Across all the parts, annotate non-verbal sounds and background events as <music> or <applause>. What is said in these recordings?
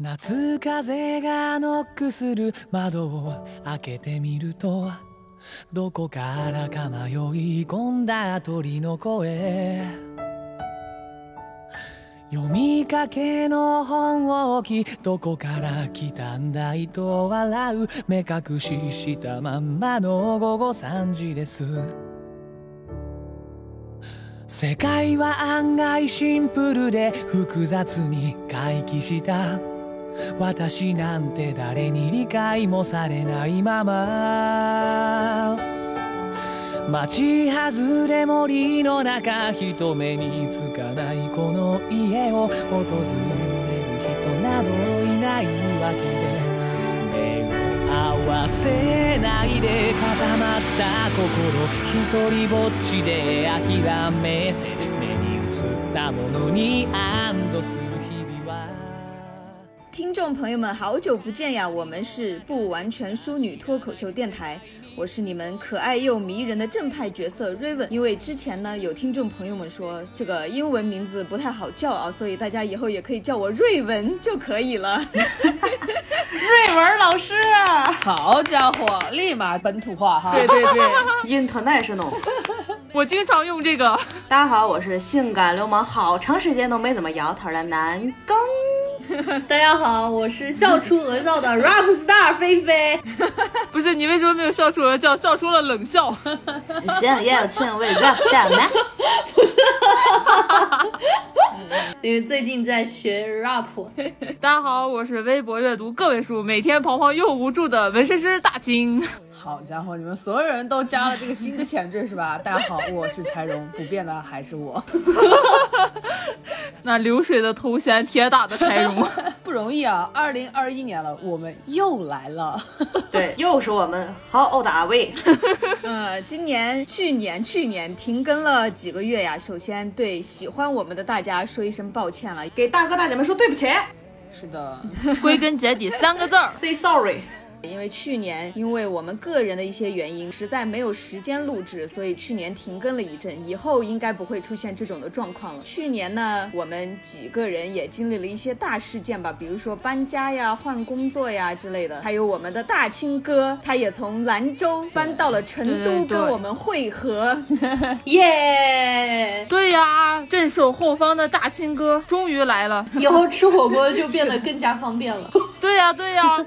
夏風がノックする窓を開けてみるとどこからか迷い込んだ鳥の声。読みかけの本を置きどこから来たんだいと笑う。目隠ししたまんまの午後3時です。世界は案外シンプルで複雑に回帰した。私なんて誰に理解もされないまま。町外れ森の中人目につかないこの家を訪れる人などいないわけで。目を合わせないで固まった心一人ぼっちで諦めて目に映ったものに安堵する听众朋友们，好久不见呀！我们是不完全淑女脱口秀电台，我是你们可爱又迷人的正派角色 Raven。因为之前呢，有听众朋友们说这个英文名字不太好叫啊，所以大家以后也可以叫我瑞文就可以了。瑞文老师，好家伙，立马本土化哈！对对对，international。<laughs> 我经常用这个。大家好，我是性感流氓，好长时间都没怎么摇头的南宫。<laughs> 大家好，我是笑出鹅叫的 rap star 菲菲。<laughs> 不是你为什么没有笑出鹅叫，笑出了冷笑？想要成为 rap star 吗？<laughs> 因为最近在学 rap。大家好，我是微博阅读个位数，每天彷徨又无助的纹身师大清。好家伙，你们所有人都加了这个新的前缀是吧？大家好，我是柴荣，不变的还是我。<laughs> 那流水的头衔，铁打的柴荣，<laughs> 不容易啊！二零二一年了，我们又来了。<laughs> 对，又是我们好欧大卫。嗯，今年、去年、去年停更了几个月呀。首先对喜欢我们的大家说一声抱歉了，给大哥大姐们说对不起。是的，归根结底三个字儿，say sorry。因为去年因为我们个人的一些原因，实在没有时间录制，所以去年停更了一阵。以后应该不会出现这种的状况了。去年呢，我们几个人也经历了一些大事件吧，比如说搬家呀、换工作呀之类的。还有我们的大清哥，他也从兰州搬到了成都跟我们会合，<laughs> 耶！对呀，镇守后方的大清哥终于来了，以后吃火锅就变得更加方便了。<laughs> 对呀，对呀，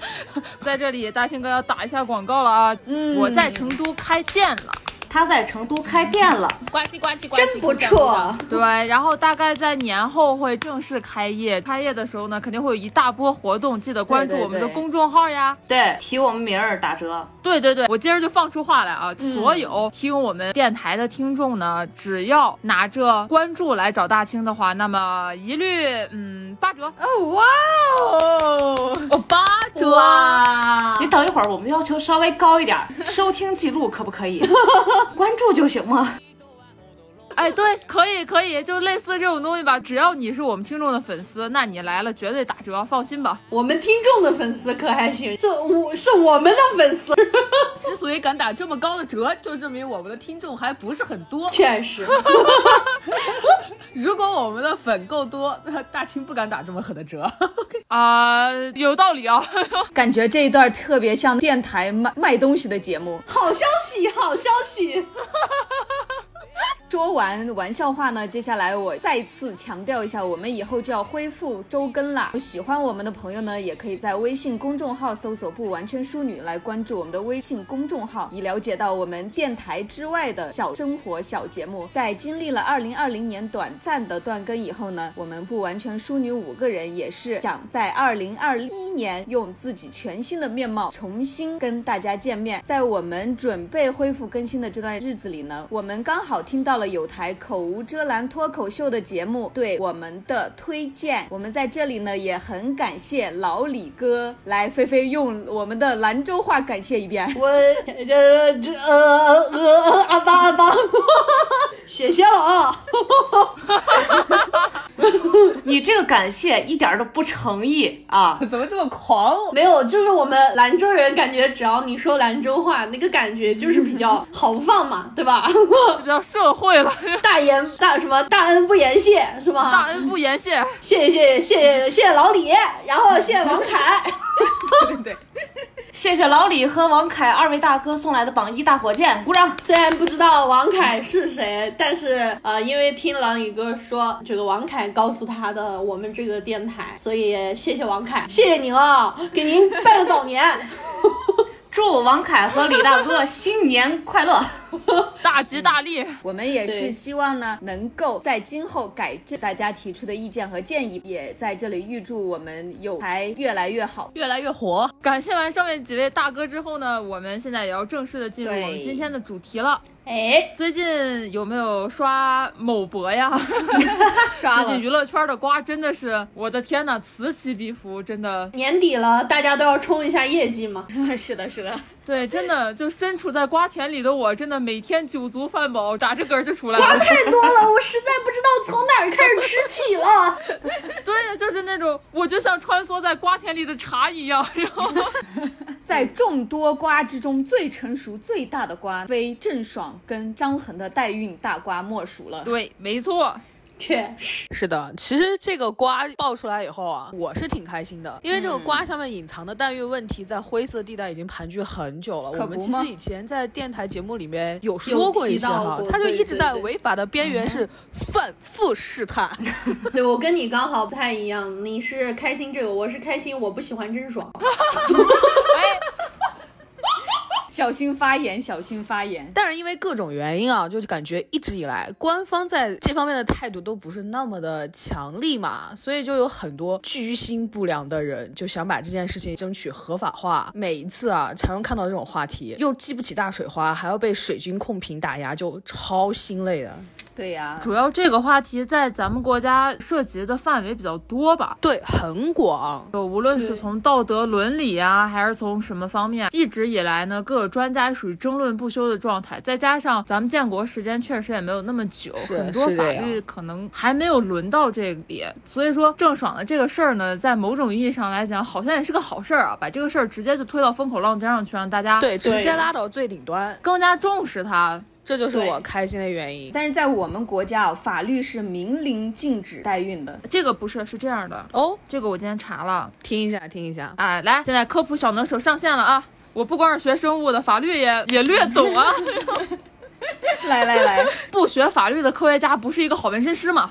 在这里。大庆哥要打一下广告了啊！嗯，我在成都开店了。他在成都开店了，呱唧呱唧呱唧，真不错。对，然后大概在年后会正式开业。开业的时候呢，肯定会有一大波活动，记得关注我们的公众号呀。对，提我们名儿打折。对对对，我今儿就放出话来啊！所有听我们电台的听众呢，只要拿着关注来找大清的话，那么一律嗯八折。哦哇哦哦八折！你等一会儿，我们要求稍微高一点，收听记录可不可以？<laughs> 关注就行吗？哎，对，可以，可以，就类似这种东西吧。只要你是我们听众的粉丝，那你来了绝对打折，放心吧。我们听众的粉丝可还行，是我是我们的粉丝。<laughs> 之所以敢打这么高的折，就证明我们的听众还不是很多。确实，<laughs> 如果我们的粉够多，那大清不敢打这么狠的折。啊，有道理啊。<laughs> 感觉这一段特别像电台卖卖东西的节目。好消息，好消息。说完玩笑话呢，接下来我再次强调一下，我们以后就要恢复周更啦。喜欢我们的朋友呢，也可以在微信公众号搜索“不完全淑女”来关注我们的微信公众号，以了解到我们电台之外的小生活、小节目。在经历了二零二零年短暂的断更以后呢，我们不完全淑女五个人也是想在二零二一年用自己全新的面貌重新跟大家见面。在我们准备恢复更新的这段日子里呢，我们刚好听到了有台口无遮拦脱口秀的节目对我们的推荐。我们在这里呢也很感谢老李哥，来菲菲用我们的兰州话感谢一遍。我呃这呃呃阿巴阿巴，谢谢了啊。你这个感谢一点都不诚意啊！怎么这么狂？没有，就是我们兰州人感觉，只要你说兰州话，那个感觉就是比较豪放嘛，对吧？比较社会会了，<laughs> 大言大什么大恩不言谢是吧？大恩不言谢，谢谢谢谢谢谢老李，然后谢谢王凯，<laughs> 对，<laughs> 谢谢老李和王凯二位大哥送来的榜一大火箭，鼓掌。虽然不知道王凯是谁，但是呃，因为听老李哥说这个王凯告诉他的我们这个电台，所以谢谢王凯，谢谢您啊，给您拜个早年。祝王凯和李大哥新年快乐！<laughs> 大吉大利！我们也是希望呢，能够在今后改正大家提出的意见和建议，也在这里预祝我们有台越来越好。越来越火。感谢完上面几位大哥之后呢，我们现在也要正式的进入我们今天的主题了。哎，最近有没有刷某博呀？<laughs> 刷了最近娱乐圈的瓜真的是，我的天呐，此起彼伏，真的，年底了，大家都要冲一下业绩嘛。<laughs> 是的，是的，对，真的就身处在瓜田里的我，真的每天酒足饭饱，打着嗝儿就出来了。瓜太多了，我实在不知道从哪儿开始吃起了。<laughs> 对，就是那种，我就像穿梭在瓜田里的茶一样，然后在众多瓜之中最成熟、最大的瓜，非郑爽跟张恒的代孕大瓜莫属了。对，没错，确实，是的，其实这个瓜爆出来以后啊，我是挺开心的，因为这个瓜下面隐藏的代孕问题在灰色地带已经盘踞很久了。我们其实以前在电台节目里面有说过一次有提哈到，过它就对一直在违法的边缘是反复试探。对我跟你刚好不太一样，你是开心这个，我是开心我不喜欢郑爽。<laughs> 哎，小心发言，小心发言。但是因为各种原因啊，就是感觉一直以来官方在这方面的态度都不是那么的强力嘛，所以就有很多居心不良的人就想把这件事情争取合法化。每一次啊，常常看到这种话题，又激不起大水花，还要被水军控评打压，就超心累的。对呀、主要这个话题在咱们国家涉及的范围比较多吧。对，很广。就无论是从道德伦理啊，还是从什么方面，一直以来呢，各个专家属于争论不休的状态。再加上咱们建国时间确实也没有那么久，很多法律可能还没有轮到这里。所以说，郑爽的这个事儿呢，在某种意义上来讲，好像也是个好事儿啊，把这个事儿直接就推到风口浪尖上去，让大家对，直接拉到最顶端，更加重视它。这就是我开心的原因。但是在我们国家啊，法律是明令禁止代孕的。这个不是，是这样的，哦，这个我今天查了。听一下，听一下。啊，来，现在科普小能手上线了啊！我不光是学生物的，法律也也略懂啊。<laughs> 来来来，不学法律的科学家不是一个好纹身师吗？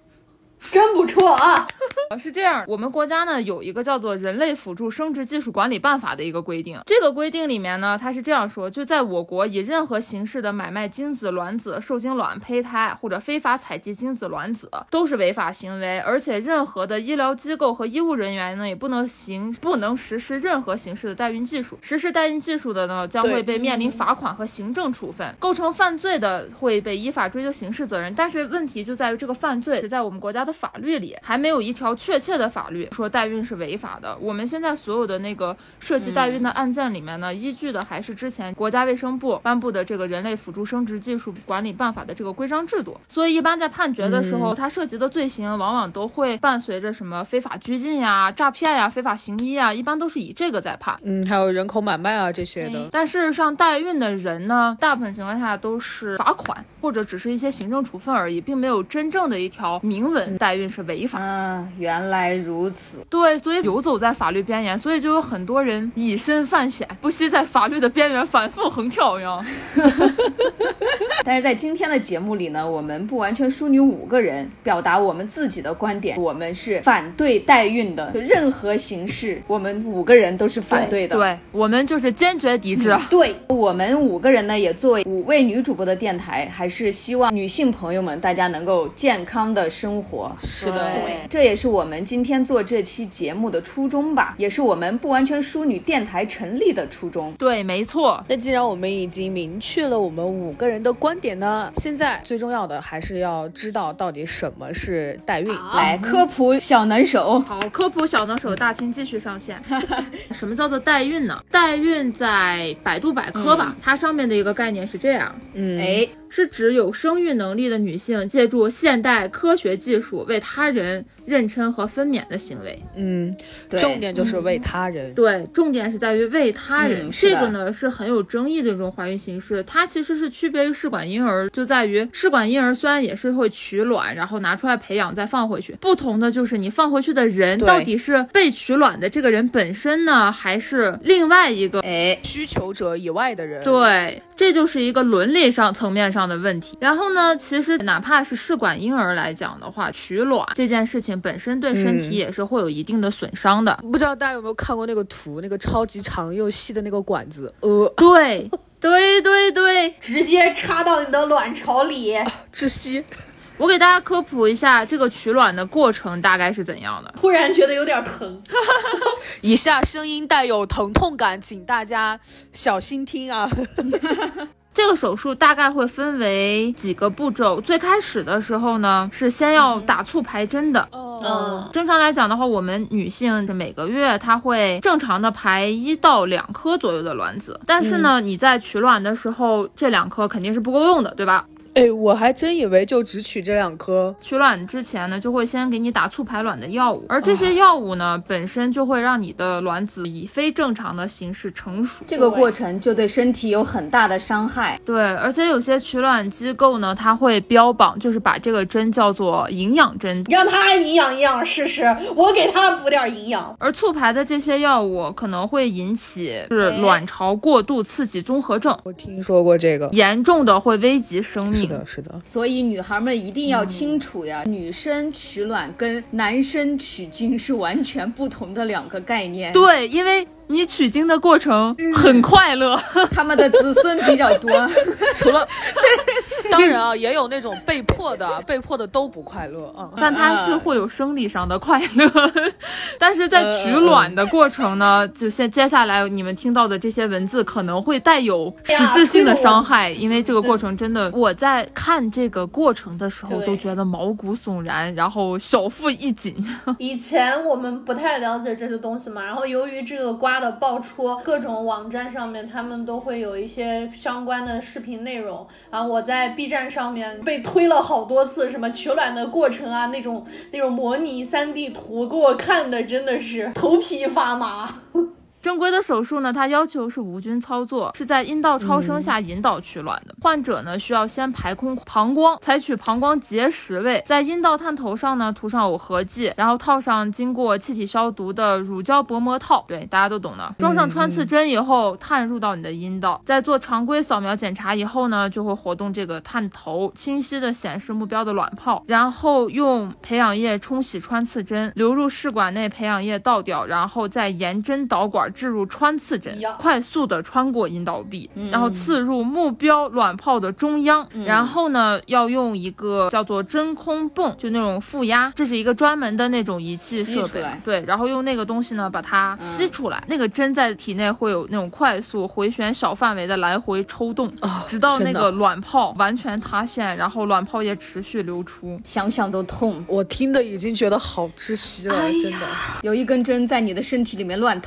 真不错啊！<laughs> 呃是这样，我们国家呢有一个叫做《人类辅助生殖技术管理办法》的一个规定。这个规定里面呢，它是这样说：就在我国，以任何形式的买卖精子、卵子、受精卵、胚胎或者非法采集精子、卵子，都是违法行为。而且，任何的医疗机构和医务人员呢，也不能行不能实施任何形式的代孕技术。实施代孕技术的呢，将会被面临罚款和行政处分。构成犯罪的会被依法追究刑事责任。但是问题就在于这个犯罪是在我们国家的法律里还没有一条确切的法律说代孕是违法的。我们现在所有的那个涉及代孕的案件里面呢，依据的还是之前国家卫生部颁布的这个《人类辅助生殖技术管理办法》的这个规章制度。所以一般在判决的时候，它涉及的罪行往往都会伴随着什么非法拘禁呀、诈骗呀、非法行医啊，一般都是以这个在判。嗯，还有人口买卖啊这些的。但事实上，代孕的人呢，大部分情况下都是罚款或者只是一些行政处分而已，并没有真正的一条明文代孕是违法。嗯，原来如此。对，所以游走在法律边缘，所以就有很多人以身犯险，不惜在法律的边缘反复横跳呀。<laughs> 但是在今天的节目里呢，我们不完全淑女五个人表达我们自己的观点，我们是反对代孕的，任何形式，我们五个人都是反对的。对我们就是坚决抵制。对，我们五个人呢，也作为五位女主播的电台，还是希望女性朋友们大家能够健康的生活。是的，这也是我们今天做这期节目的初衷吧，也是我们不完全淑女电台成立的初衷。对，没错。那既然我们已经明确了我们五个人的观点呢，现在最重要的还是要知道到底什么是代孕。来科普小能手，好，科普小能手大清继续上线。<laughs> 什么叫做代孕呢？代孕在百度百科吧，它上面的一个概念是这样：嗯，哎，是指有生育能力的女性借助现代科学技术为他人妊娠和分娩的行为。嗯，对重点就是为他人。对，重点是在于为他人，嗯这个呢是很有争议的一种怀孕形式。它其实是区别于试管婴儿，就在于试管婴儿虽然也是会取卵，然后拿出来培养再放回去，不同的就是你放回去的人到底是被取卵的这个人本身呢，还是另外一个哎，需求者以外的人，对，这就是一个伦理上层面上的问题。然后呢，其实哪怕是试管婴儿来讲的话，取卵这件事情本身对身体嗯也是会有一定的损伤的。不知道大家有没有看过那个图，那个超级长又细的那个管子，呃，对，对对对，直接插到你的卵巢里，窒息。我给大家科普一下这个取卵的过程大概是怎样的。突然觉得有点疼。<laughs> 以下声音带有疼痛感，请大家小心听啊。<laughs> 这个手术大概会分为几个步骤。最开始的时候呢，是先要打促排针的。嗯，正常来讲的话，我们女性每个月她会正常的排一到两颗左右的卵子，但是呢，你在取卵的时候，这两颗肯定是不够用的，对吧？哎，我还真以为就只取这两颗。取卵之前呢，就会先给你打促排卵的药物，而这些药物呢，本身就会让你的卵子以非正常的形式成熟。这个过程就对身体有很大的伤害。对，而且有些取卵机构呢，它会标榜，就是把这个针叫做营养针，让它营养营养试试，我给它补点营养。而促排的这些药物可能会引起是卵巢过度刺激综合症，我听说过这个。严重的会危及生命。是的，是的。所以女孩们一定要清楚呀，女生取卵跟男生取精是完全不同的两个概念。对，因为你取经的过程很快乐，<laughs> 他们的子孙比较多。<laughs> 除了对，当然啊，也有那种被迫的，被迫的都不快乐啊。但他是会有生理上的快乐。<laughs> 但是在取卵的过程呢，就现接下来你们听到的这些文字可能会带有实质性的伤害，因为这个过程真的，我在看这个过程的时候都觉得毛骨悚然，然后小腹一紧。以前我们不太了解这些东西嘛，然后由于这个瓜的爆出，各种网站上面他们都会有一些相关的视频内容，然后我在 B 站上面被推了好多次，什么取卵的过程啊，那种那种模拟三 D 图，给我看的真的是头皮发麻。正规的手术呢，它要求是无菌操作，是在阴道超声下引导取卵的。患者呢需要先排空膀胱，采取膀胱结石位，在阴道探头上呢涂上耦合剂，然后套上经过气体消毒的乳胶薄膜套，对，大家都懂的。装上穿刺针以后，探入到你的阴道，在做常规扫描检查以后呢，就会活动这个探头，清晰的显示目标的卵泡，然后用培养液冲洗穿刺针，流入试管内，培养液倒掉，然后再沿针导管置入穿刺针，快速的穿过阴道壁，然后刺入目标卵泡的中央，然后呢，要用一个叫做真空泵，就那种负压，这是一个专门的那种仪器设备。对，然后用那个东西呢把它吸出来，那个针在体内会有那种快速回旋小范围的来回抽动，直到那个卵泡完全塌陷，然后卵泡液持续流出。想想都痛，我听的已经觉得好窒息了，真的。有一根针在你的身体里面乱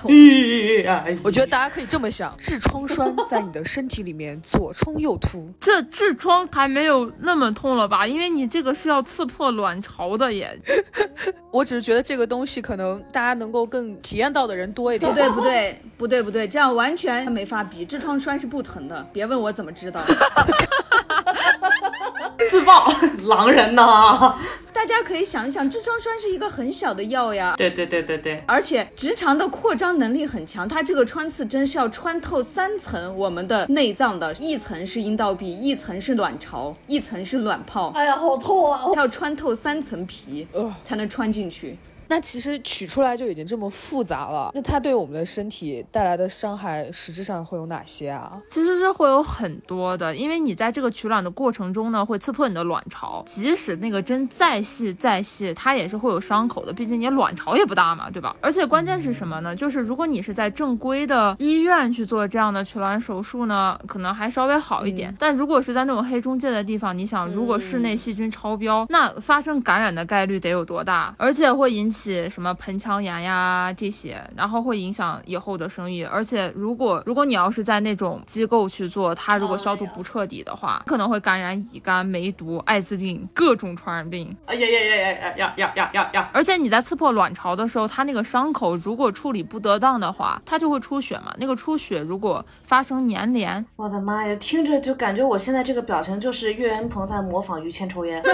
痛。我觉得大家可以这么想：痔疮栓在你的身体里面左冲右突。这痔疮还没有那么痛了吧？因为你这个是要刺破卵巢的耶。<laughs> 我只是觉得这个东西可能大家能够更体验到的人多一点。不对不对不对不对，这样完全没法比。痔疮栓是不疼的，别问我怎么知道。<laughs> 自爆狼人呢？大家可以想一想，痔疮栓是一个很小的药呀。对对对对对，而且直肠的扩张能力很强，它这个穿刺针是要穿透三层我们的内脏的，一层是阴道壁，一层是卵巢，一层是卵泡，哎呀，好痛啊！它要穿透三层皮才能穿进去。那其实取出来就已经这么复杂了，那它对我们的身体带来的伤害实质上会有哪些啊？其实是会有很多的，因为你在这个取卵的过程中呢，会刺破你的卵巢，即使那个针再细再细，它也是会有伤口的，毕竟你卵巢也不大嘛，对吧？而且关键是什么呢？就是如果你是在正规的医院去做这样的取卵手术呢，可能还稍微好一点，但如果是在那种黑中介的地方，你想，如果室内细菌超标，那发生感染的概率得有多大？而且会引起。起什么盆腔炎呀这些，然后会影响以后的生育。而且如果如果你要是在那种机构去做，它如果消毒不彻底的话，可能会感染乙肝、梅毒、艾滋病各种传染病。哎呀呀呀呀呀呀呀呀呀呀！而且你在刺破卵巢的时候，它那个伤口如果处理不得当的话，它就会出血嘛。那个出血如果发生粘连，我的妈呀，听着就感觉我现在这个表情就是岳云鹏在模仿于谦抽烟。<laughs>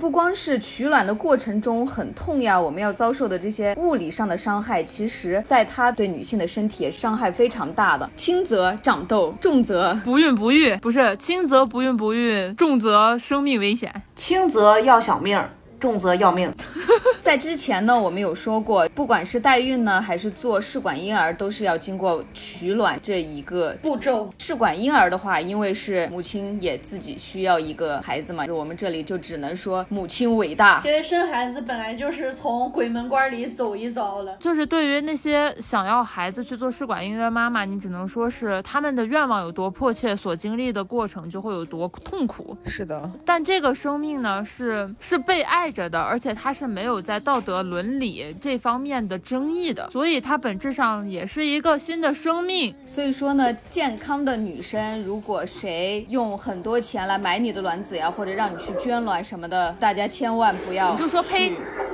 不光是取卵的过程中很痛呀，我们要遭受的这些物理上的伤害，其实在它对女性的身体也伤害非常大的。轻则长痘，重则不孕不育，不是轻则不孕不育，重则生命危险。轻则要小命儿。重则要命。<laughs> 在之前呢，我们有说过，不管是代孕呢，还是做试管婴儿，都是要经过取卵这一个步骤。试管婴儿的话，因为是母亲也自己需要一个孩子嘛，我们这里就只能说母亲伟大。因为生孩子本来就是从鬼门关里走一遭了。就是对于那些想要孩子去做试管婴儿的妈妈，你只能说是他们的愿望有多迫切，所经历的过程就会有多痛苦。是的，但这个生命呢，是是被爱着的，而且它是没有在道德伦理这方面的争议的，所以它本质上也是一个新的生命。所以说呢，健康的女生，如果谁用很多钱来买你的卵子呀，或者让你去捐卵什么的，大家千万不要，你就说呸，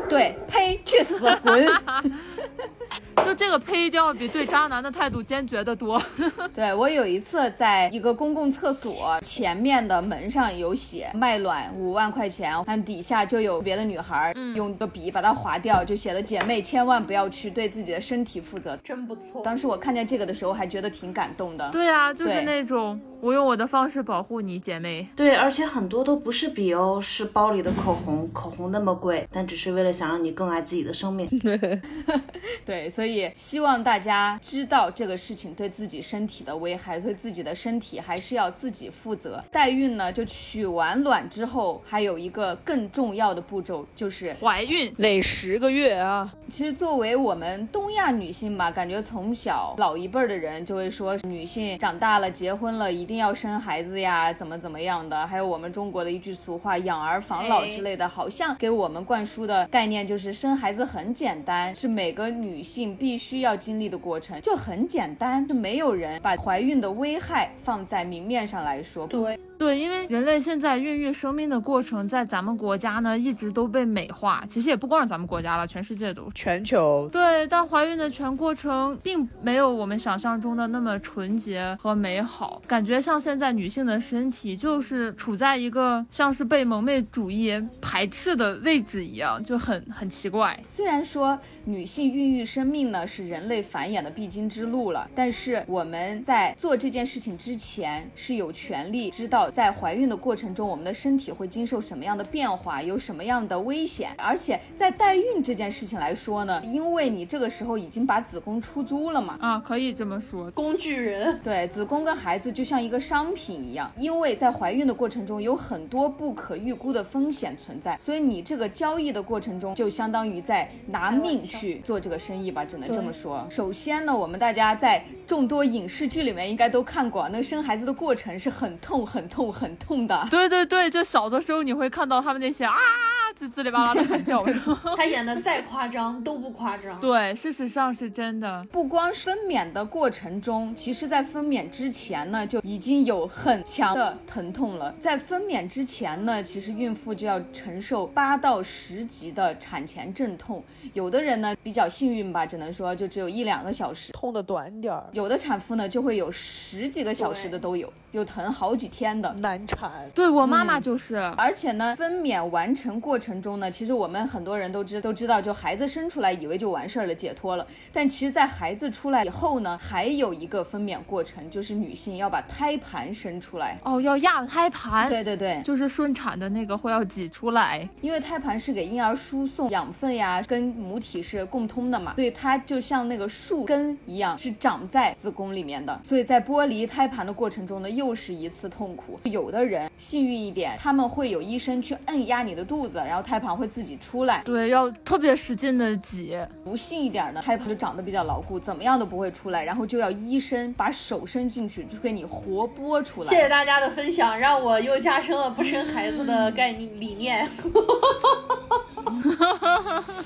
对，呸，去死，滚。<laughs> 就这个配调比对渣男的态度坚决的多。<laughs> 对我有一次在一个公共厕所前面的门上有写卖卵五万块钱，看底下就有别的女孩用个笔把它划掉，就写了姐妹千万不要去对自己的身体负责。真不错。当时我看见这个的时候还觉得挺感动的。对啊，就是那种我用我的方式保护你姐妹。对，而且很多都不是笔哦，是包里的口红，口红那么贵，但只是为了想让你更爱自己的生命。<laughs> <laughs> 对，所以。也希望大家知道这个事情对自己身体的危害，对自己的身体还是要自己负责。代孕呢，就取完卵之后，还有一个更重要的步骤，就是怀孕，累十个月啊。其实作为我们东亚女性吧，感觉从小老一辈的人就会说，女性长大了结婚了一定要生孩子呀，怎么怎么样的。还有我们中国的一句俗话“养儿防老”之类的，好像给我们灌输的概念就是生孩子很简单，是每个女性。必须要经历的过程就很简单，就没有人把怀孕的危害放在明面上来说。对。对，因为人类现在孕育生命的过程，在咱们国家呢，一直都被美化。其实也不光是咱们国家了，全世界都，全球。对，但怀孕的全过程并没有我们想象中的那么纯洁和美好，感觉像现在女性的身体就是处在一个像是被蒙昧主义排斥的位置一样，就很很奇怪。虽然说女性孕育生命呢是人类繁衍的必经之路了，但是我们在做这件事情之前是有权利知道。在怀孕的过程中，我们的身体会经受什么样的变化，有什么样的危险？而且在代孕这件事情来说呢，因为你这个时候已经把子宫出租了嘛，啊，可以这么说，工具人。对，子宫跟孩子就像一个商品一样，因为在怀孕的过程中有很多不可预估的风险存在，所以你这个交易的过程中就相当于在拿命去做这个生意吧，只能这么说。首先呢，我们大家在众多影视剧里面应该都看过，那个生孩子的过程是很痛很痛。痛很痛的，对 <laughs> 对对，就小的时候你会看到他们那些啊。就滋里吧啦的喊叫，<laughs> 他演的再夸张都不夸张。对，事实上是真的。不光分娩的过程中，其实在分娩之前呢，就已经有很强的疼痛了。在分娩之前呢，其实孕妇就要承受八到十级的产前阵痛。有的人呢比较幸运吧，只能说就只有一两个小时，痛的短点儿。有的产妇呢就会有十几个小时的都有，有疼好几天的难产。对我妈妈就是，而且呢，分娩完成过程。程中呢，其实我们很多人都知都知道，就孩子生出来以为就完事儿了，解脱了。但其实，在孩子出来以后呢，还有一个分娩过程，就是女性要把胎盘生出来。哦，要压胎盘。对对对，就是顺产的那个会要挤出来，因为胎盘是给婴儿输送养分呀，跟母体是共通的嘛，所以它就像那个树根一样，是长在子宫里面的。所以在剥离胎盘的过程中呢，又是一次痛苦。有的人幸运一点，他们会有医生去摁压你的肚子，然后。胎盘会自己出来，对，要特别使劲的挤。不幸一点呢，胎盘就长得比较牢固，怎么样都不会出来。然后就要医生把手伸进去，就给你活剥出来。谢谢大家的分享，让我又加深了不生孩子的概念理念。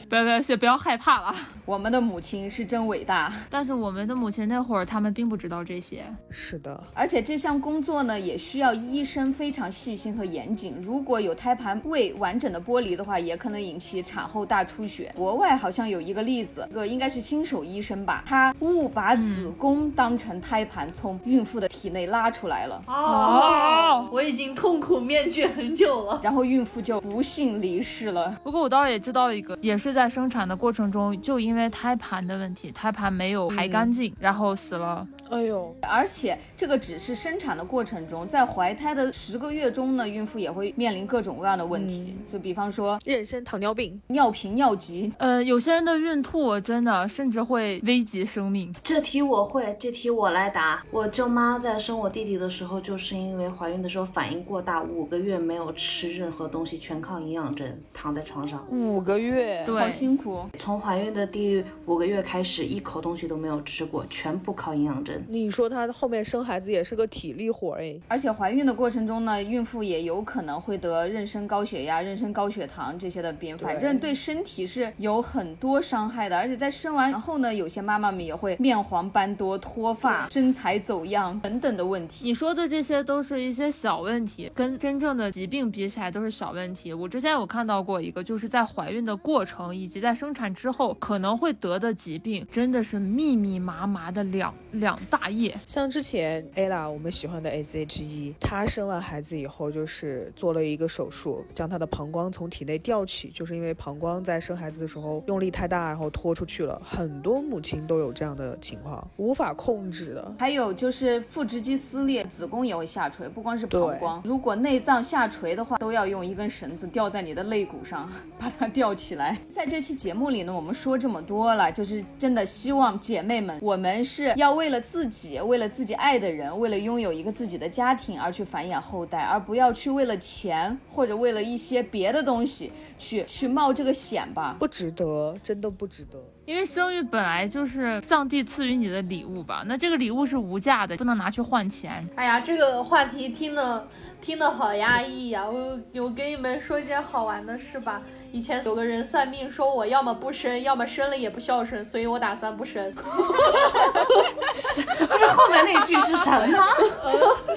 不 <laughs> 要不要，先不要害怕了。我们的母亲是真伟大，但是我们的母亲那会儿，他们并不知道这些。是的，而且这项工作呢，也需要医生非常细心和严谨。如果有胎盘未完整的剥离的话，也可能引起产后大出血。国外好像有一个例子，这个应该是新手医生吧，他误把子宫当成胎盘从孕妇的体内拉出来了，哦，我已经痛苦面具很久了。然后孕妇就不幸离世了。不过我倒也知道一个，也是在生产的过程中，就因为胎盘的问题，胎盘没有排干净，然后死了。哎呦，而且这个只是生产的过程中，在怀胎的十个月中呢，孕妇也会面临各种各样的问题，就比方说妊娠糖尿病，尿频、尿急。呃，有些人的孕吐真的甚至会危及生命。这题我会，这题我来答。我舅妈在生我弟弟的时候，就是因为怀孕的时候反应过大，五个月没有吃任何东西，全靠营养针，躺在床上。五个月，对，好辛苦，从怀孕的第五个月开始，一口东西都没有吃过，全部靠营养针。你说她后面生孩子也是个体力活哎，而且怀孕的过程中呢，孕妇也有可能会得妊娠高血压、妊娠高血糖这些的病，反正对身体是有很多伤害的。而且在生完后呢，有些妈妈们也会面黄斑多、脱发、身材走样等等的问题。你说的这些都是一些小问题，跟真正的疾病比起来都是小问题。我之前有看到过一个，就是在怀孕的过程以及在生产之后可能会得的疾病，真的是密密麻麻的两两大页。像之前 ella 我们喜欢的 S.H.E，她生完孩子以后就是做了一个手术，将她的膀胱从体内吊起，就是因为膀胱在生孩子的时候用力太大，然后拖出去了。很多母亲都有这样的情况，无法控制的。还有就是腹直肌撕裂，子宫也会下垂，不光是膀胱，如果内脏下垂的话，都要用一根绳子吊在你的肋骨上，把它吊起来。<laughs> 在这期节目里呢，我们说这么多了，就是真的希望姐妹们，我们是要为了自己，为了自己爱的人，为了拥有一个自己的家庭而去繁衍后代，而不要去为了钱或者为了一些别的东西去去冒这个险吧。不值得，真的不值得。因为生育本来就是上帝赐予你的礼物吧，那这个礼物是无价的，不能拿去换钱。哎呀，这个话题听的听得好压抑呀！我我给你们说一件好玩的事吧。以前有个人算命说我要么不生，要么生了也不孝顺，所以我打算不生。<laughs> 不是后面那句是什么？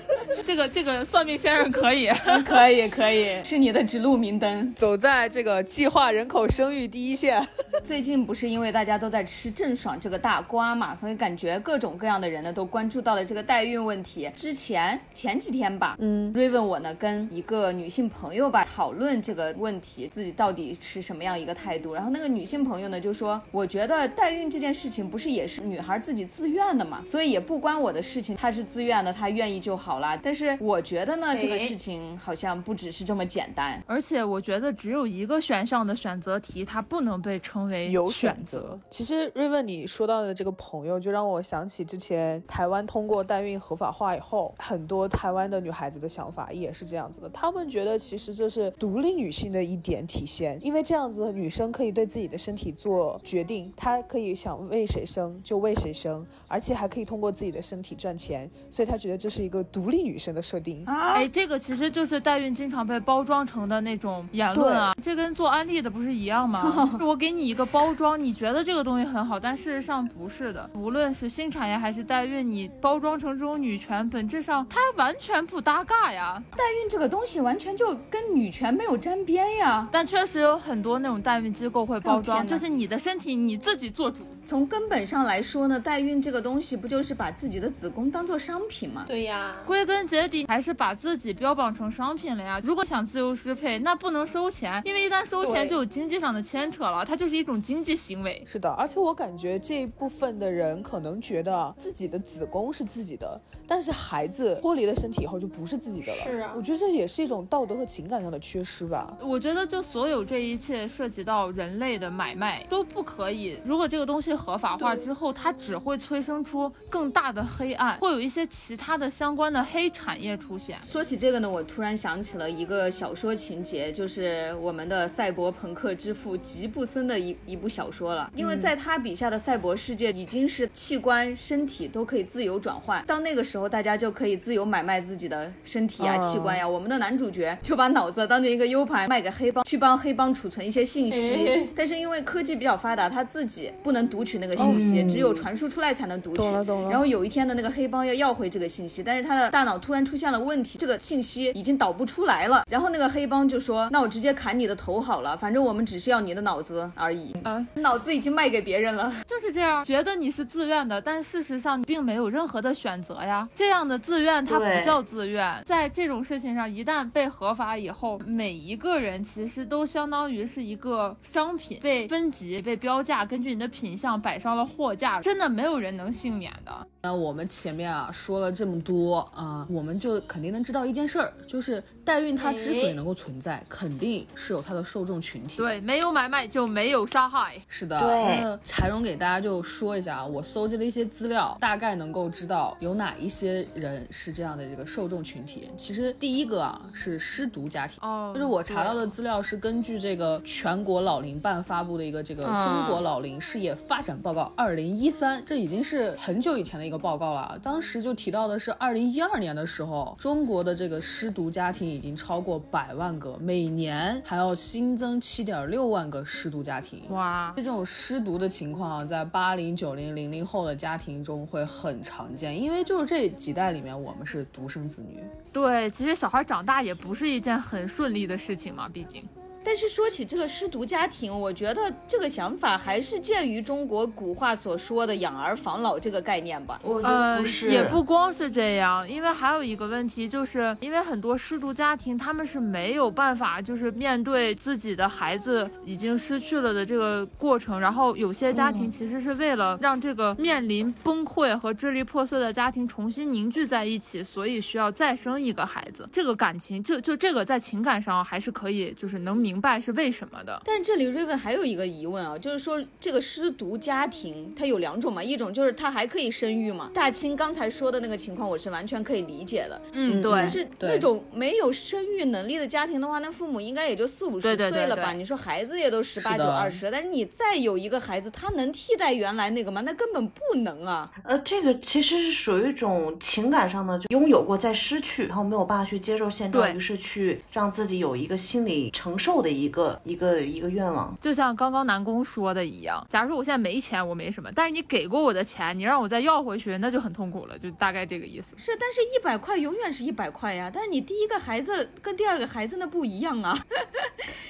<laughs> 这个这个算命先生可以，<laughs> 可以可以，是你的指路明灯。走在这个计划人口生育第一线。最近不是因为大家都在吃郑爽这个大瓜嘛，所以感觉各种各样的人呢都关注到了这个代孕问题。之前前几天吧，嗯，瑞问我呢跟一个女性朋友吧讨论这个问题，自己到底持什么样一个态度。然后那个女性朋友呢就说，我觉得代孕这件事情不是也是女孩自己自愿的嘛，所以也不关我的事情，她是自愿的，她愿意就好啦。但是我觉得呢，这个事情好像不只是这么简单。而且我觉得只有一个选项的选择题，它不能被称为有选选择。其实瑞问你说到的这个朋友，就让我想起之前台湾通过代孕合法化以后，很多台湾的女孩子的想法也是这样子的。她们觉得其实这是独立女性的一点体现，因为这样子女生可以对自己的身体做决定，她可以想为谁生就为谁生，而且还可以通过自己的身体赚钱，所以她觉得这是一个独立女生的设定。哎，这个其实就是代孕经常被包装成的那种言论啊，这跟做安利的不是一样吗？<laughs> 我给你一个包装，你觉得这个东西很好，但事实上不是的。无论是新产业还是代孕，你包装成这种女权，本质上它完全不搭嘎呀。代孕这个东西完全就跟女权没有沾边呀。但确实有很多那种代孕机构会包装，哦就是你的身体你自己做主。从根本上来说呢，代孕这个东西不就是把自己的子宫当做商品吗？对呀，归根结底还是把自己标榜成商品了呀。如果想自由支配，那不能收钱，因为一旦收钱就有经济上的牵扯了，它就是一种经济行为。是的，而且我感觉这一部分的人可能觉得自己的子宫是自己的，但是孩子脱离了身体以后就不是自己的了。是啊我觉得这也是一种道德和情感上的缺失吧。我觉得，就所有这一切涉及到人类的买卖都不可以。如果这个东西合法化之后，它只会催生出更大的黑暗，会有一些其他的相关的黑产业出现。说起这个呢，我突然想起了一个小说情节，就是我们的赛博朋克之父吉布森的一一部小说了。因为在他笔下的赛博世界已经是器官、身体都可以自由转换，到那个时候，大家就可以自由买卖自己的身体啊、器官呀。我们的男主角就把脑子当成一个 U 盘卖给黑帮，去帮黑帮储存一些信息。但是因为科技比较发达，他自己不能读取那个信息，只有传输出来才能读取。懂了懂了然后有一天的那个黑帮要要回这个信息，但是他的大脑突然出现了问题，这个信息已经导不出来了。然后那个黑帮就说：“那我直接砍你的头好了，反正我们只是要你的脑子而已。啊脑子已经卖给别人了。就是这样，觉得你是自愿的，但事实上你并没有任何的选择呀。这样的自愿它不叫自愿，在这种事情上，一旦被合法以后，每一个人其实都相当于是一个商品，被分级、被标价，根据你的品相摆上了货架，真的没有人能幸免的。那我们前面啊说了这么多啊，我们就肯定能知道一件事儿，就是代孕它之所以能够存在，肯定是有它的受众群体。对，没有买卖就没有杀害。是的，对那柴荣给大家就说一下啊，我搜集了一些资料，大概能够知道有哪一些人是这样的这个受众群体。其实第一个啊是失独家庭。哦，就是我查到的资料是根据这个全国老龄办发布的一个这个嗯中国老龄事业发展报告二零一三，这已经是很久以前的一个报告了。当时就提到的是二零一二年的时候，中国的这个失独家庭已经超过百万个，每年还要新增七点六万个失独家庭。哇，这种失独的情况啊，在八零、九零、零零后的家庭中会很常见，因为就是这几代里面，我们是独生子女。对，其实小孩长大也不是一件很顺利的事情嘛，毕竟。但是说起这个失独家庭，我觉得这个想法还是鉴于中国古话所说的养儿防老这个概念吧。我呃是，，也不光是这样，因为还有一个问题，就是因为很多失独家庭，他们是没有办法，就是面对自己的孩子已经失去了的这个过程，然后有些家庭其实是为了让这个面临崩溃和支离破碎的家庭重新凝聚在一起，所以需要再生一个孩子。这个感情，就就这个在情感上还是可以，就是能明白是为什么的。但这里瑞文还有一个疑问啊，就是说这个失独家庭它有两种嘛，一种就是他还可以生育嘛。大清刚才说的那个情况，我是完全可以理解的。嗯，对但。是那种没有生育能力的家庭的话，那父母应该也就四五十对对对岁了吧？对你说孩子也都十八九二十，但是你再有一个孩子，他能替代原来那个吗？那根本不能啊！呃，这个其实是属于一种情感上的，就拥有过再失去，然后没有办法去接受现状，于是去让自己有一个心理承受的一个一个一个愿望。就像刚刚南宫说的一样，假如说我现在没钱，我没什么，但是你给过我的钱，你让我再要回去，那就很痛苦了，就大概这个意思。是，但是一百块永远是一百块呀。但是你第一个孩子跟第二个孩子那不一样啊。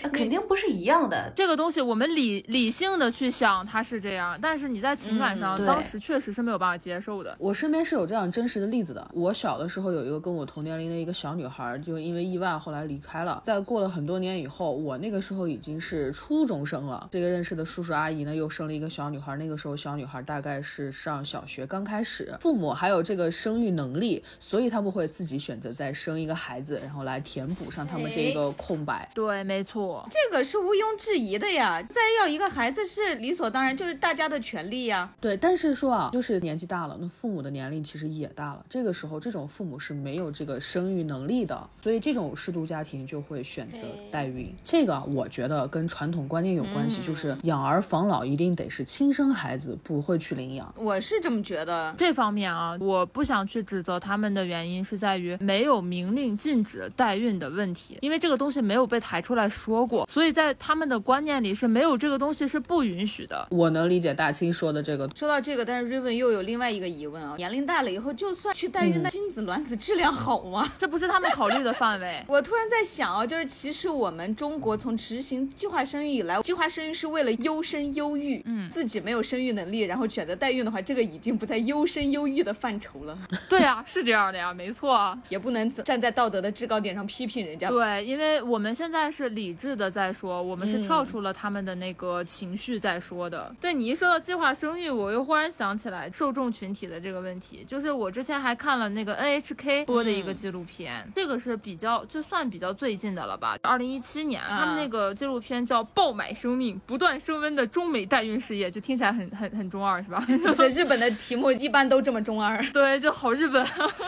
那 <laughs> 肯定不是一样的。这个东西我们理理性的去想，它是这样，但是你在情感上，嗯当时确实是没有办法接受的。我身边是有这样真实的例子的。我小的时候有一个跟我同年龄的一个小女孩，就因为意外后来离开了。在过了很多年以后，我那个时候已经是初中生了。这个认识的叔叔阿姨呢，又生了一个小女孩。那个时候小女孩大概是上小学刚开始，父母还有这个生育能力，所以他们会自己选择再生一个孩子，然后来填补上他们这个空白。对，没错。这个是毋庸置疑的呀。再要一个孩子是理所当然，就是大家的权利呀。对，但是说啊，就是年纪大了，那父母的年龄其实也大了。这个时候，这种父母是没有这个生育能力的，所以这种失独家庭就会选择代孕。这个啊我觉得跟传统观念有关系，就是养儿防老一定得是亲生孩子，不会去领养。我是这么觉得。这方面啊，我不想去指责他们的原因是在于没有明令禁止代孕的问题，因为这个东西没有被抬出来说过，所以在他们的观念里是没有这个东西是不允许的。我能理解大清说的这个，说到这个，但是瑞文又有另外一个疑问啊，年龄大了以后，就算去代孕，那精子卵子质量好吗？这不是他们考虑的范围。<laughs> 我突然在想啊，就是其实我们中国从执行计划生育以来，计划生育是为了优生优育，嗯，自己没有生育能力，然后选择代孕的话，这个已经不在优生优育的范畴了，<laughs> 对啊、是这样的呀，没错。也不能站在道德的制高点上批评人家。对，因为我们现在是理智的在说，我们是跳出了他们的那个情绪在说的。对你一说到计划生育，我又忽然想起来受众群体的这个问题，就是我之前还看了那个 NHK 播的一个纪录片，这个是比较就算比较最近的了吧，二零一七年，他们那个纪录片叫《爆买生命，不断升温的中美代孕事业》，就听起来很很很中二，是吧？<laughs> 就是日本的题目一般都这么中二。<laughs> 对，就好日本。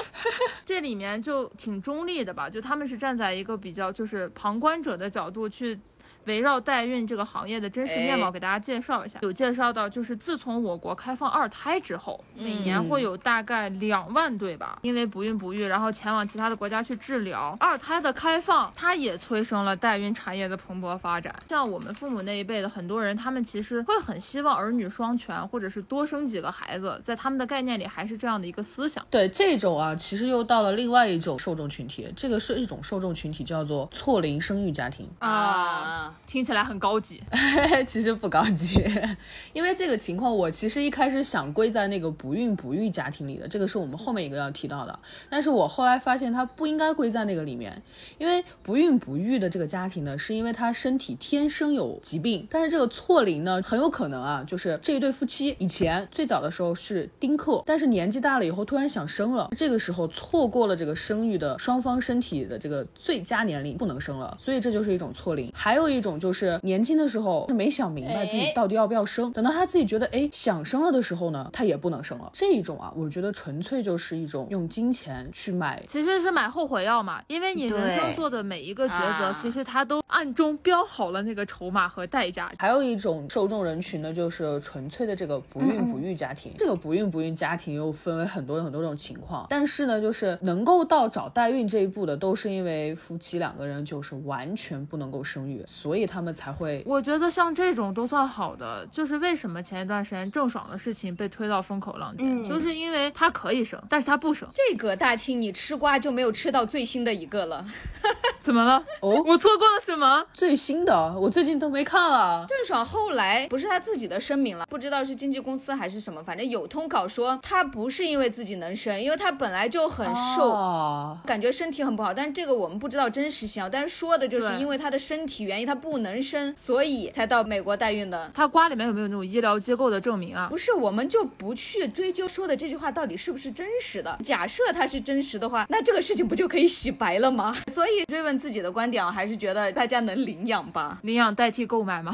<laughs> 这里面就挺中立的吧，就他们是站在一个比较就是旁观者的角度去。围绕代孕这个行业的真实面貌，给大家介绍一下。有介绍到，就是自从我国开放二胎之后，每年会有大概两万对吧，因为不孕不育，然后前往其他的国家去治疗。二胎的开放，它也催生了代孕产业的蓬勃发展。像我们父母那一辈的很多人，他们其实会很希望儿女双全，或者是多生几个孩子，在他们的概念里还是这样的一个思想。对这种啊，其实又到了另外一种受众群体，这个是一种受众群体，叫做错龄生育家庭啊。听起来很高级，<laughs> 其实不高级，<laughs> 因为这个情况，我其实一开始想归在那个不孕不育家庭里的，这个是我们后面一个要提到的。但是我后来发现它不应该归在那个里面，因为不孕不育的这个家庭呢，是因为他身体天生有疾病，但是这个错龄呢，很有可能啊，就是这一对夫妻以前最早的时候是丁克，但是年纪大了以后突然想生了，这个时候错过了这个生育的双方身体的这个最佳年龄，不能生了，所以这就是一种错龄。还有一种种。就是年轻的时候是没想明白自己到底要不要生，等到他自己觉得哎想生了的时候呢，他也不能生了。这一种啊，我觉得纯粹就是一种用金钱去买，其实是买后悔药嘛。因为你人生做的每一个抉择，其实他都暗中标好了那个筹码和代价。还有一种受众人群呢，就是纯粹的这个不孕不育家庭。这个不孕不育家庭又分为很多很多种情况，但是呢，就是能够到找代孕这一步的，都是因为夫妻两个人就是完全不能够生育，所以。他们才会，我觉得像这种都算好的。就是为什么前一段时间郑爽的事情被推到风口浪尖，就是因为她可以生，但是她不生。这个大庆，你吃瓜就没有吃到最新的一个了。怎么了？哦，我错过了什么？最新的，我最近都没看啊。郑爽后来不是她自己的声明了，不知道是经纪公司还是什么，反正有通稿说她不是因为自己能生，因为她本来就很瘦，感觉身体很不好。但是这个我们不知道真实性啊。但是说的就是因为她的身体原因，她不。能生，所以才到美国代孕的。他瓜里面有没有那种医疗机构的证明啊？不是，我们就不去追究说的这句话到底是不是真实的。假设它是真实的话，那这个事情不就可以洗白了吗？<laughs> 所以追问自己的观点，还是觉得大家能领养吧？领养代替购买吗？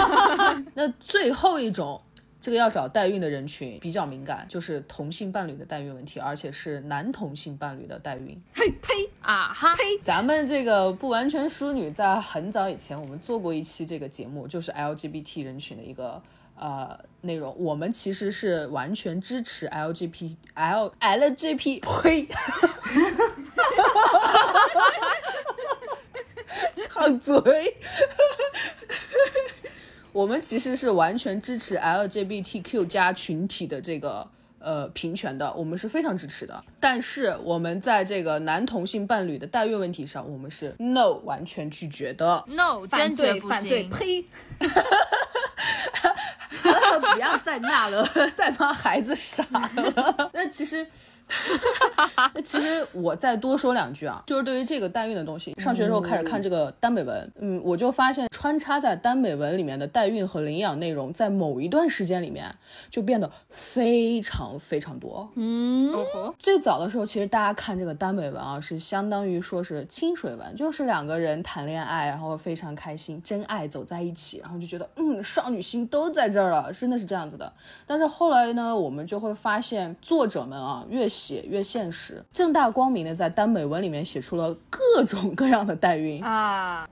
<laughs> 那最后一种。这个要找代孕的人群比较敏感，就是同性伴侣的代孕问题，而且是男同性伴侣的代孕。嘿呸啊哈呸！咱们这个不完全淑女在很早以前，我们做过一期这个节目，就是 LGBT 人群的一个呃内容。我们其实是完全支持 LGBT L LGP <laughs> 呸，<laughs> <laughs> 烫嘴。我们其实是完全支持 LGBTQ 加群体的这个呃平权的，我们是非常支持的。但是我们在这个男同性伴侣的代孕问题上，我们是 no 完全拒绝的，no 坚决反对，呸！不要再闹了，再帮孩子傻了。那其实。<laughs> 那其实我再多说两句啊，就是对于这个代孕的东西，上学的时候开始看这个耽美文，嗯，我就发现穿插在耽美文里面的代孕和领养内容，在某一段时间里面就变得非常非常多。嗯，最早的时候，其实大家看这个耽美文啊，是相当于说是清水文，就是两个人谈恋爱，然后非常开心，真爱走在一起，然后就觉得嗯，少女心都在这儿了，真的是这样子的。但是后来呢，我们就会发现作者们啊，越写越现实，正大光明的在耽美文里面写出了各种各样的代孕啊！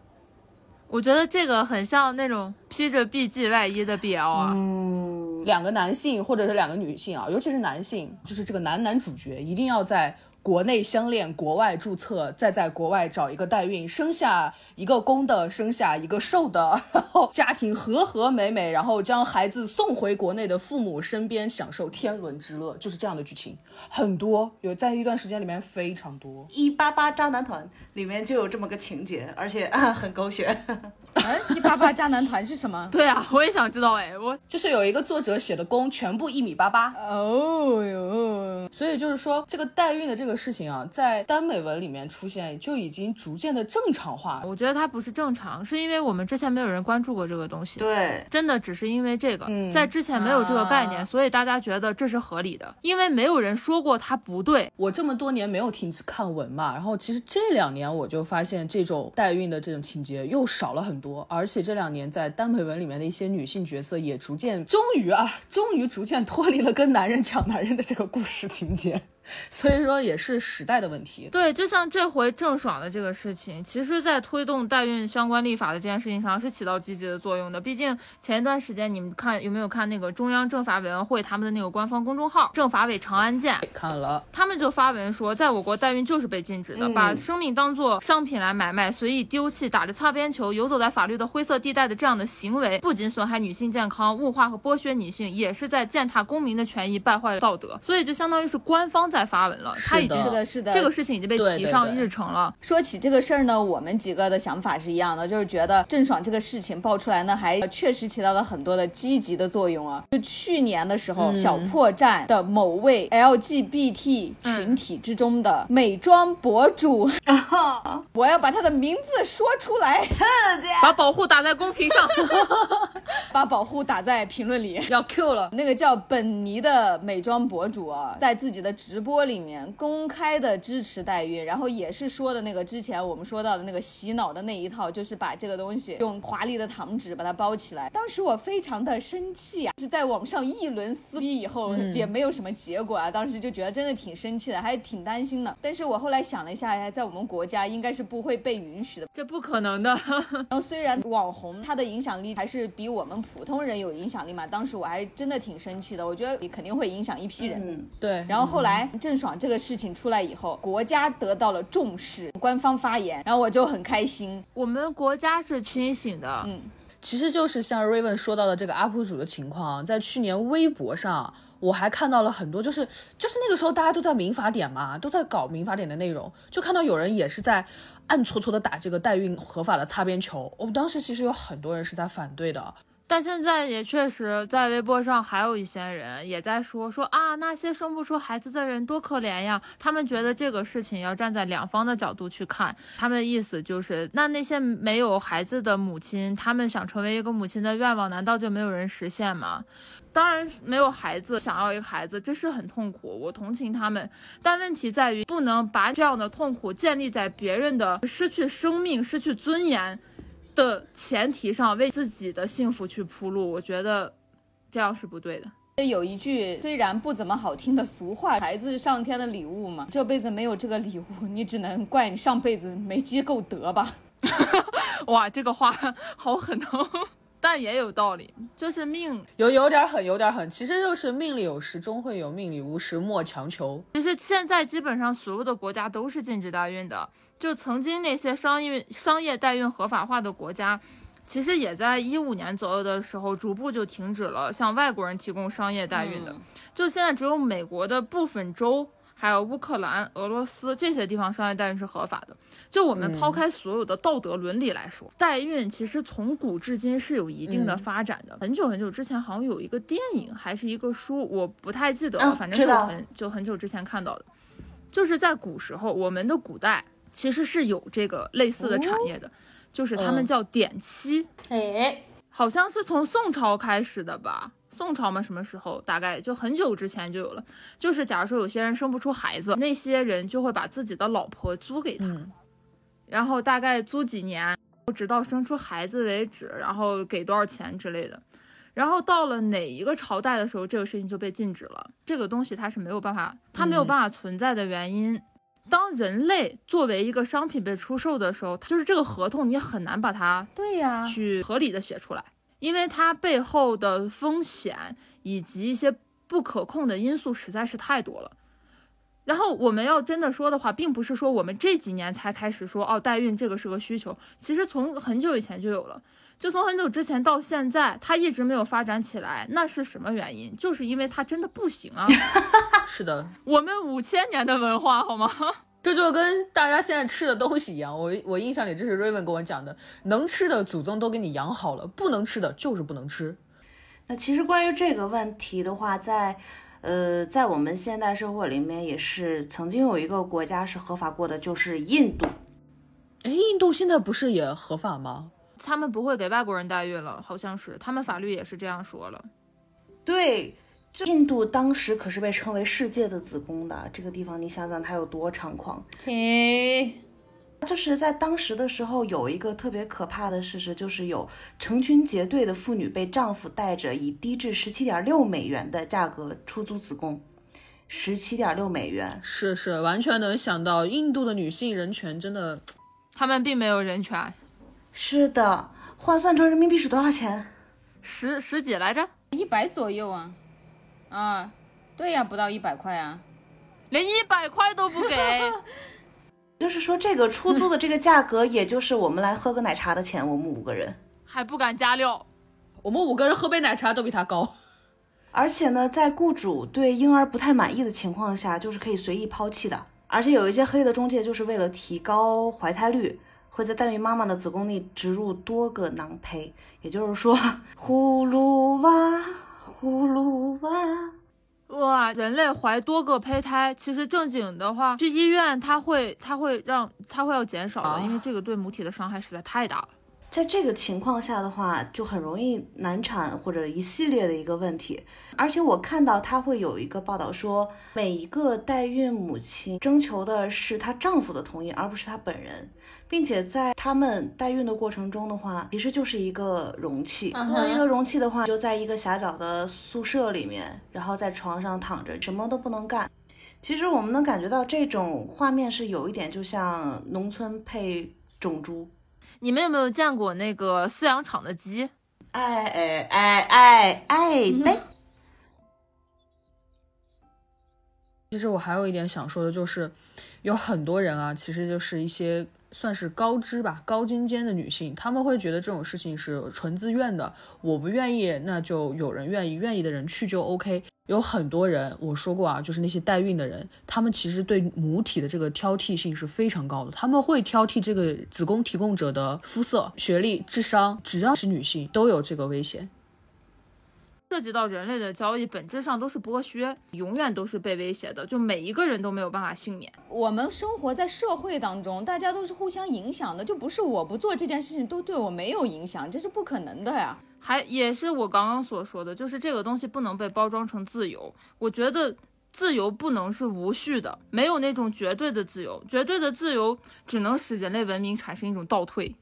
我觉得这个很像那种披着 BG 外衣的 BL 啊。嗯，两个男性或者是两个女性啊，尤其是男性，就是这个男男主角一定要在。国内相恋，国外注册，再在国外找一个代孕，生下一个公的，生下一个瘦的，然 <laughs> 后家庭和和美美，然后将孩子送回国内的父母身边，享受天伦之乐，就是这样的剧情，很多有在一段时间里面非常多。一八八渣男团里面就有这么个情节，而且很狗血。哎，一八八渣男团是什么？<laughs> 对啊，我也想知道。哎，我就是有一个作者写的攻全部一米八八。哦哟，所以就是说这个代孕的这个。个事情啊，在耽美文里面出现，就已经逐渐的正常化。我觉得它不是正常，是因为我们之前没有人关注过这个东西。对，真的只是因为这个，嗯在之前没有这个概念，啊所以大家觉得这是合理的，因为没有人说过它不对。我这么多年没有停止看文嘛，然后其实这两年我就发现这种代孕的这种情节又少了很多，而且这两年在耽美文里面的一些女性角色也逐渐，终于啊，终于逐渐脱离了跟男人抢男人的这个故事情节，<laughs> 所以说也是时代的问题。对，就像这回郑爽的这个事情，其实在推动代孕相关立法的这件事情上是起到积极的作用的。毕竟前一段时间你们看有没有看那个中央政法委员会他们的那个官方公众号“政法委长安见”，看了，他们就发文说，在我国代孕就是被禁止的，把生命当作商品来买卖，随意丢弃、打着擦边球、游走在法律的灰色地带的这样的行为，不仅损害女性健康、物化和剥削女性，也是在践踏公民的权益、败坏道德。所以就相当于是官方在发文了，他已经是的是的这个事情已经被提上日程了。说起这个事儿呢，我们几个的想法是一样的，就是觉得郑爽这个事情爆出来呢，还确实起到了很多的积极的作用啊。就去年的时候，小破站的某位 LGBT 群体之中的美妆博主，<laughs> 我要把他的名字说出来，<laughs> 把保护打在公屏上，<laughs> 把保护打在评论里。要 Q 了。那个叫本尼的美妆博主啊，在自己的直播里面公开的支持代孕，然后也是说的那个之前我们说到的那个洗脑的那一套，就是把这个东西用华丽的糖纸把它包起来。当时我非常的生气啊，是在网上一轮撕逼以后、也没有什么结果啊，当时就觉得真的挺生气的，还挺担心的。但是我后来想了一下，哎，在我们国家应该是不会被允许的。这不可能的。<laughs> 然后虽然网红他的影响力还是比我们普通人有影响力嘛，当时我还真的挺生气的，我觉得你肯定会影响一批人。嗯，对，然后后来郑爽这个事情出来以后，国家得到了重视，官方发言，然后我就很开心。我们国家是清醒的，嗯其实就是像 Raven 说到的这个 UP 主的情况，在去年微博上，我还看到了很多，就是就是那个时候大家都在民法典嘛，都在搞民法典的内容，就看到有人也是在暗搓搓的打这个代孕合法的擦边球。我们当时其实有很多人是在反对的，但现在也确实在微博上还有一些人也在说说啊，那些生不出孩子的人多可怜呀。他们觉得这个事情要站在两方的角度去看，他们的意思就是，那那些没有孩子的母亲，他们想成为一个母亲的愿望，难道就没有人实现吗？当然没有孩子，想要一个孩子，这是很痛苦，我同情他们。但问题在于，不能把这样的痛苦建立在别人的失去生命、失去尊严的前提上，为自己的幸福去铺路。我觉得这样是不对的。有一句虽然不怎么好听的俗话：“孩子是上天的礼物嘛，这辈子没有这个礼物，你只能怪你上辈子没积够德吧。<laughs> 哇，这个话 <laughs> 好狠哦，但也有道理，就是命。有有点狠，有点狠。其实就是命里有时终会有，命里无时莫强求。其实现在基本上所有的国家都是禁止代孕的，就曾经那些商业商业代孕合法化的国家。其实也在一五年左右的时候，逐步就停止了向外国人提供商业代孕的。就现在只有美国的部分州，还有乌克兰、俄罗斯这些地方商业代孕是合法的。就我们抛开所有的道德伦理来说，代孕其实从古至今是有一定的发展的。很久很久之前，好像有一个电影还是一个书，我不太记得了，嗯反正是我很就很久之前看到的。就是在古时候，我们的古代其实是有这个类似的产业的，就是他们嗯叫典妻。哎，好像是从宋朝开始的吧？宋朝嘛，什么时候？大概就很久之前就有了。就是假如说有些人生不出孩子，那些人就会把自己的老婆租给他，嗯然后大概租几年，直到生出孩子为止，然后给多少钱之类的。然后到了哪一个朝代的时候，这个事情就被禁止了。这个东西它是没有办法，它没有办法存在的原因。当人类作为一个商品被出售的时候，就是这个合同你很难把它对呀、去合理的写出来，因为它背后的风险以及一些不可控的因素实在是太多了。然后我们要真的说的话，并不是说我们这几年才开始说哦，代孕这个是个需求，其实从很久以前就有了。就从很久之前到现在，它一直没有发展起来，那是什么原因？就是因为它真的不行啊！<laughs> 是的，我们五千年的文化，好吗？<laughs> 这就跟大家现在吃的东西一样。我我印象里这是 Raven 跟我讲的，能吃的祖宗都给你养好了，不能吃的就是不能吃。那其实关于这个问题的话，在呃，在我们现代社会里面，也是曾经有一个国家是合法过的，就是印度。哎，印度现在不是也合法吗？他们不会给外国人代孕了，好像是，他们法律也是这样说了。对，就印度当时可是被称为世界的子宫的这个地方，你想想它有多猖狂。嘿，就是在当时的时候，有一个特别可怕的事实，就是有成群结队的妇女被丈夫带着以低至十七点六美元的价格出租子宫，十七点六美元。是是，完全能想到印度的女性人权真的，他们并没有人权，是的，换算成人民币是多少钱？十十几来着，一百左右啊，啊，对呀，不到一百块啊。连一百块都不给。<laughs> 就是说，这个出租的这个价格，也就是我们来喝个奶茶的钱，我们五个人。还不敢加料，我们五个人喝杯奶茶都比他高。而且呢，在雇主对婴儿不太满意的情况下，就是可以随意抛弃的。而且有一些黑的中介，就是为了提高怀胎率，会在代孕妈妈的子宫内植入多个囊胚。也就是说，葫芦娃，葫芦娃。哇！人类怀多个胚胎，其实正经的话，去医院它会它会让它会要减少的，因为这个对母体的伤害实在太大了。在这个情况下的话，就很容易难产或者一系列的一个问题。而且我看到他会有一个报道说，每一个代孕母亲征求的是她丈夫的同意，而不是她本人，并且在他们代孕的过程中的话，其实就是一个容器。嗯哼作为一个容器的话，就在一个狭小的宿舍里面，然后在床上躺着，什么都不能干。其实我们能感觉到这种画面是有一点就像农村配种猪。你们有没有见过那个饲养场的鸡？哎哎哎哎哎，对。其实我还有一点想说的，就是有很多人啊，其实就是一些算是高知吧、高精尖的女性，她们会觉得这种事情是纯自愿的，我不愿意，那就有人愿意，愿意的人去就 OK。有很多人，我说过啊，就是那些代孕的人，他们其实对母体的这个挑剔性是非常高的，他们会挑剔这个子宫提供者的肤色、学历、智商，只要是女性都有这个危险。涉及到人类的交易，本质上都是剥削，永远都是被威胁的，就每一个人都没有办法幸免。我们生活在社会当中，大家都是互相影响的，就不是我不做这件事情都对我没有影响，这是不可能的呀。还也是我刚刚所说的，就是这个东西不能被包装成自由。我觉得自由不能是无序的，没有那种绝对的自由，绝对的自由只能使人类文明产生一种倒退。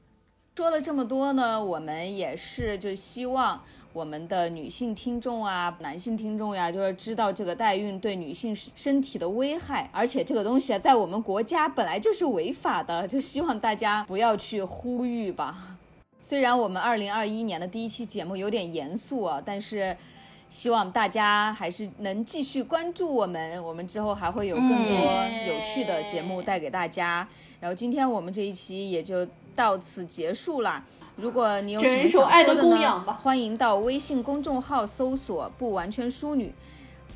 说了这么多呢，我们也是就希望我们的女性听众啊、男性听众呀，就是知道这个代孕对女性身体的危害，而且这个东西啊，在我们国家本来就是违法的，就希望大家不要去呼吁吧。虽然我们二零二一年的第一期节目有点严肃啊，但是希望大家还是能继续关注我们，我们之后还会有更多有趣的节目带给大家。然后今天我们这一期也就到此结束啦。如果你有什么想说的呢欢迎到微信公众号搜索“不完全淑女”，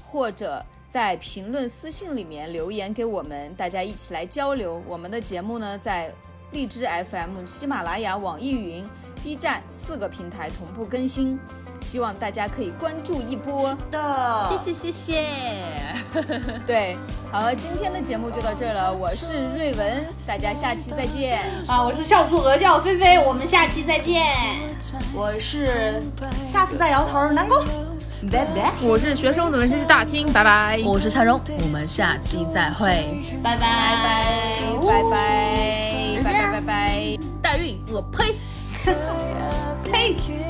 或者在评论私信里面留言给我们，大家一起来交流。我们的节目呢，在荔枝 FM、喜马拉雅、网易云、B 站四个平台同步更新，希望大家可以关注一波。的，谢谢谢谢。<laughs> 对，好了，今天的节目就到这了，我是瑞文，大家下期再见。啊，我是笑素鹅叫菲菲，我们下期再见。我是下次再摇头儿南宫，拜拜。我是学生的文心是大清，拜拜。我是蔡荣，我们下期再会。拜拜拜拜拜拜拜拜拜拜。代孕，我呸！<laughs> Hey.